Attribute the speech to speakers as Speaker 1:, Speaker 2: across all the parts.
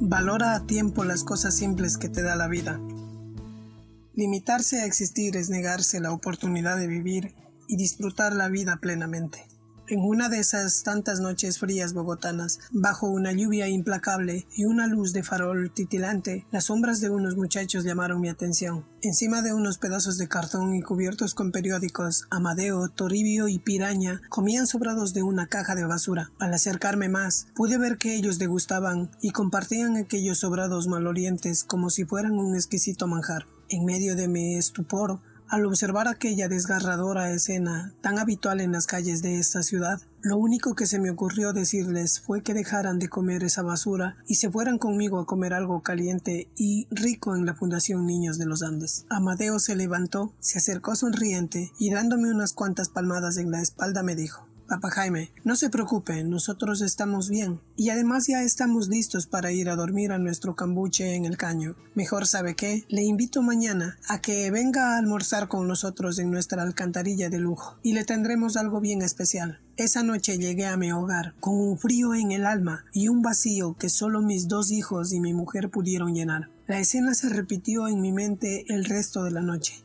Speaker 1: Valora a tiempo las cosas simples que te da la vida. Limitarse a existir es negarse la oportunidad de vivir y disfrutar la vida plenamente. En una de esas tantas noches frías bogotanas, bajo una lluvia implacable y una luz de farol titilante, las sombras de unos muchachos llamaron mi atención. Encima de unos pedazos de cartón y cubiertos con periódicos, Amadeo, Toribio y Piraña comían sobrados de una caja de basura. Al acercarme más, pude ver que ellos degustaban y compartían aquellos sobrados malorientes como si fueran un exquisito manjar. En medio de mi estupor, al observar aquella desgarradora escena tan habitual en las calles de esta ciudad, lo único que se me ocurrió decirles fue que dejaran de comer esa basura y se fueran conmigo a comer algo caliente y rico en la Fundación Niños de los Andes. Amadeo se levantó, se acercó sonriente y dándome unas cuantas palmadas en la espalda me dijo Papá Jaime, no se preocupe, nosotros estamos bien. Y además ya estamos listos para ir a dormir a nuestro cambuche en el caño. Mejor sabe qué, le invito mañana a que venga a almorzar con nosotros en nuestra alcantarilla de lujo. Y le tendremos algo bien especial. Esa noche llegué a mi hogar con un frío en el alma y un vacío que solo mis dos hijos y mi mujer pudieron llenar. La escena se repitió en mi mente el resto de la noche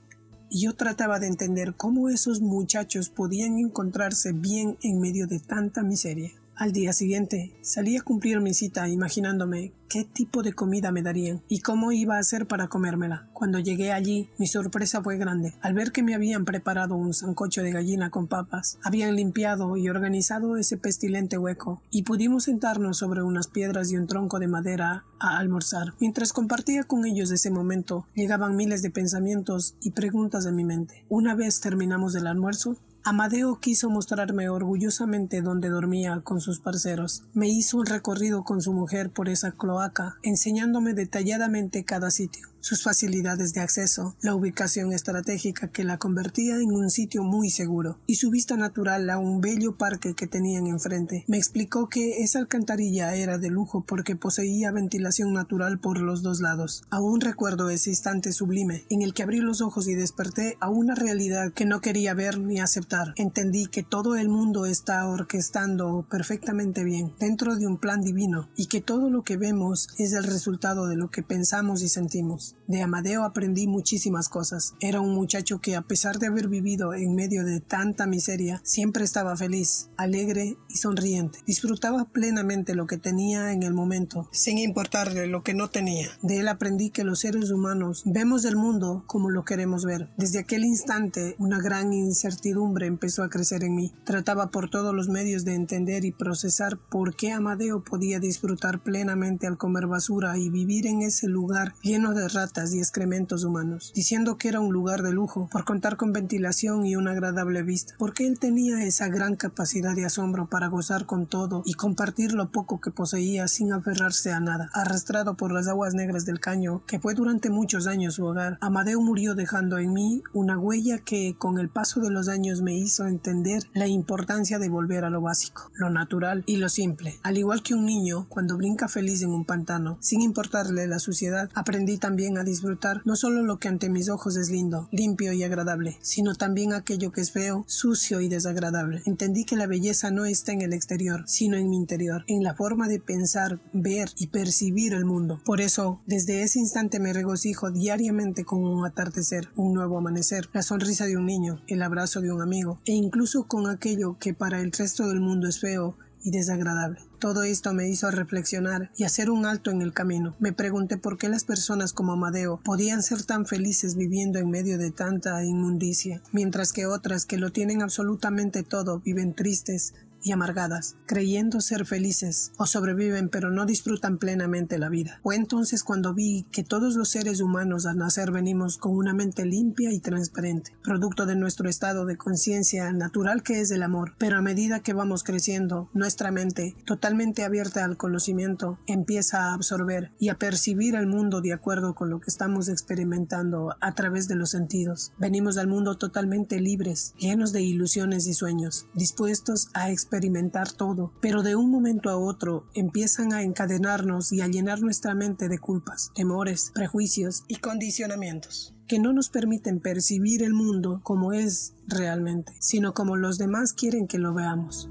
Speaker 1: yo trataba de entender cómo esos muchachos podían encontrarse bien en medio de tanta miseria. Al día siguiente salí a cumplir mi cita imaginándome qué tipo de comida me darían y cómo iba a hacer para comérmela. Cuando llegué allí, mi sorpresa fue grande. Al ver que me habían preparado un sancocho de gallina con papas, habían limpiado y organizado ese pestilente hueco y pudimos sentarnos sobre unas piedras y un tronco de madera a almorzar. Mientras compartía con ellos ese momento, llegaban miles de pensamientos y preguntas de mi mente. Una vez terminamos el almuerzo, Amadeo quiso mostrarme orgullosamente dónde dormía con sus parceros. Me hizo un recorrido con su mujer por esa cloaca, enseñándome detalladamente cada sitio sus facilidades de acceso, la ubicación estratégica que la convertía en un sitio muy seguro y su vista natural a un bello parque que tenían enfrente. Me explicó que esa alcantarilla era de lujo porque poseía ventilación natural por los dos lados. Aún recuerdo ese instante sublime en el que abrí los ojos y desperté a una realidad que no quería ver ni aceptar. Entendí que todo el mundo está orquestando perfectamente bien dentro de un plan divino y que todo lo que vemos es el resultado de lo que pensamos y sentimos. De Amadeo aprendí muchísimas cosas. Era un muchacho que a pesar de haber vivido en medio de tanta miseria, siempre estaba feliz, alegre y sonriente. Disfrutaba plenamente lo que tenía en el momento, sin importarle lo que no tenía. De él aprendí que los seres humanos vemos el mundo como lo queremos ver. Desde aquel instante, una gran incertidumbre empezó a crecer en mí. Trataba por todos los medios de entender y procesar por qué Amadeo podía disfrutar plenamente al comer basura y vivir en ese lugar lleno de y excrementos humanos, diciendo que era un lugar de lujo por contar con ventilación y una agradable vista, porque él tenía esa gran capacidad de asombro para gozar con todo y compartir lo poco que poseía sin aferrarse a nada. Arrastrado por las aguas negras del caño, que fue durante muchos años su hogar, Amadeo murió dejando en mí una huella que con el paso de los años me hizo entender la importancia de volver a lo básico, lo natural y lo simple. Al igual que un niño, cuando brinca feliz en un pantano, sin importarle la suciedad, aprendí también a disfrutar no solo lo que ante mis ojos es lindo, limpio y agradable, sino también aquello que es feo, sucio y desagradable. Entendí que la belleza no está en el exterior, sino en mi interior, en la forma de pensar, ver y percibir el mundo. Por eso, desde ese instante me regocijo diariamente con un atardecer, un nuevo amanecer, la sonrisa de un niño, el abrazo de un amigo, e incluso con aquello que para el resto del mundo es feo y desagradable. Todo esto me hizo reflexionar y hacer un alto en el camino. Me pregunté por qué las personas como Amadeo podían ser tan felices viviendo en medio de tanta inmundicia, mientras que otras que lo tienen absolutamente todo viven tristes, y amargadas, creyendo ser felices, o sobreviven pero no disfrutan plenamente la vida. Fue entonces cuando vi que todos los seres humanos al nacer venimos con una mente limpia y transparente, producto de nuestro estado de conciencia natural que es el amor, pero a medida que vamos creciendo, nuestra mente, totalmente abierta al conocimiento, empieza a absorber y a percibir el mundo de acuerdo con lo que estamos experimentando a través de los sentidos. Venimos al mundo totalmente libres, llenos de ilusiones y sueños, dispuestos a experimentar experimentar todo, pero de un momento a otro empiezan a encadenarnos y a llenar nuestra mente de culpas, temores, prejuicios y condicionamientos que no nos permiten percibir el mundo como es realmente, sino como los demás quieren que lo veamos.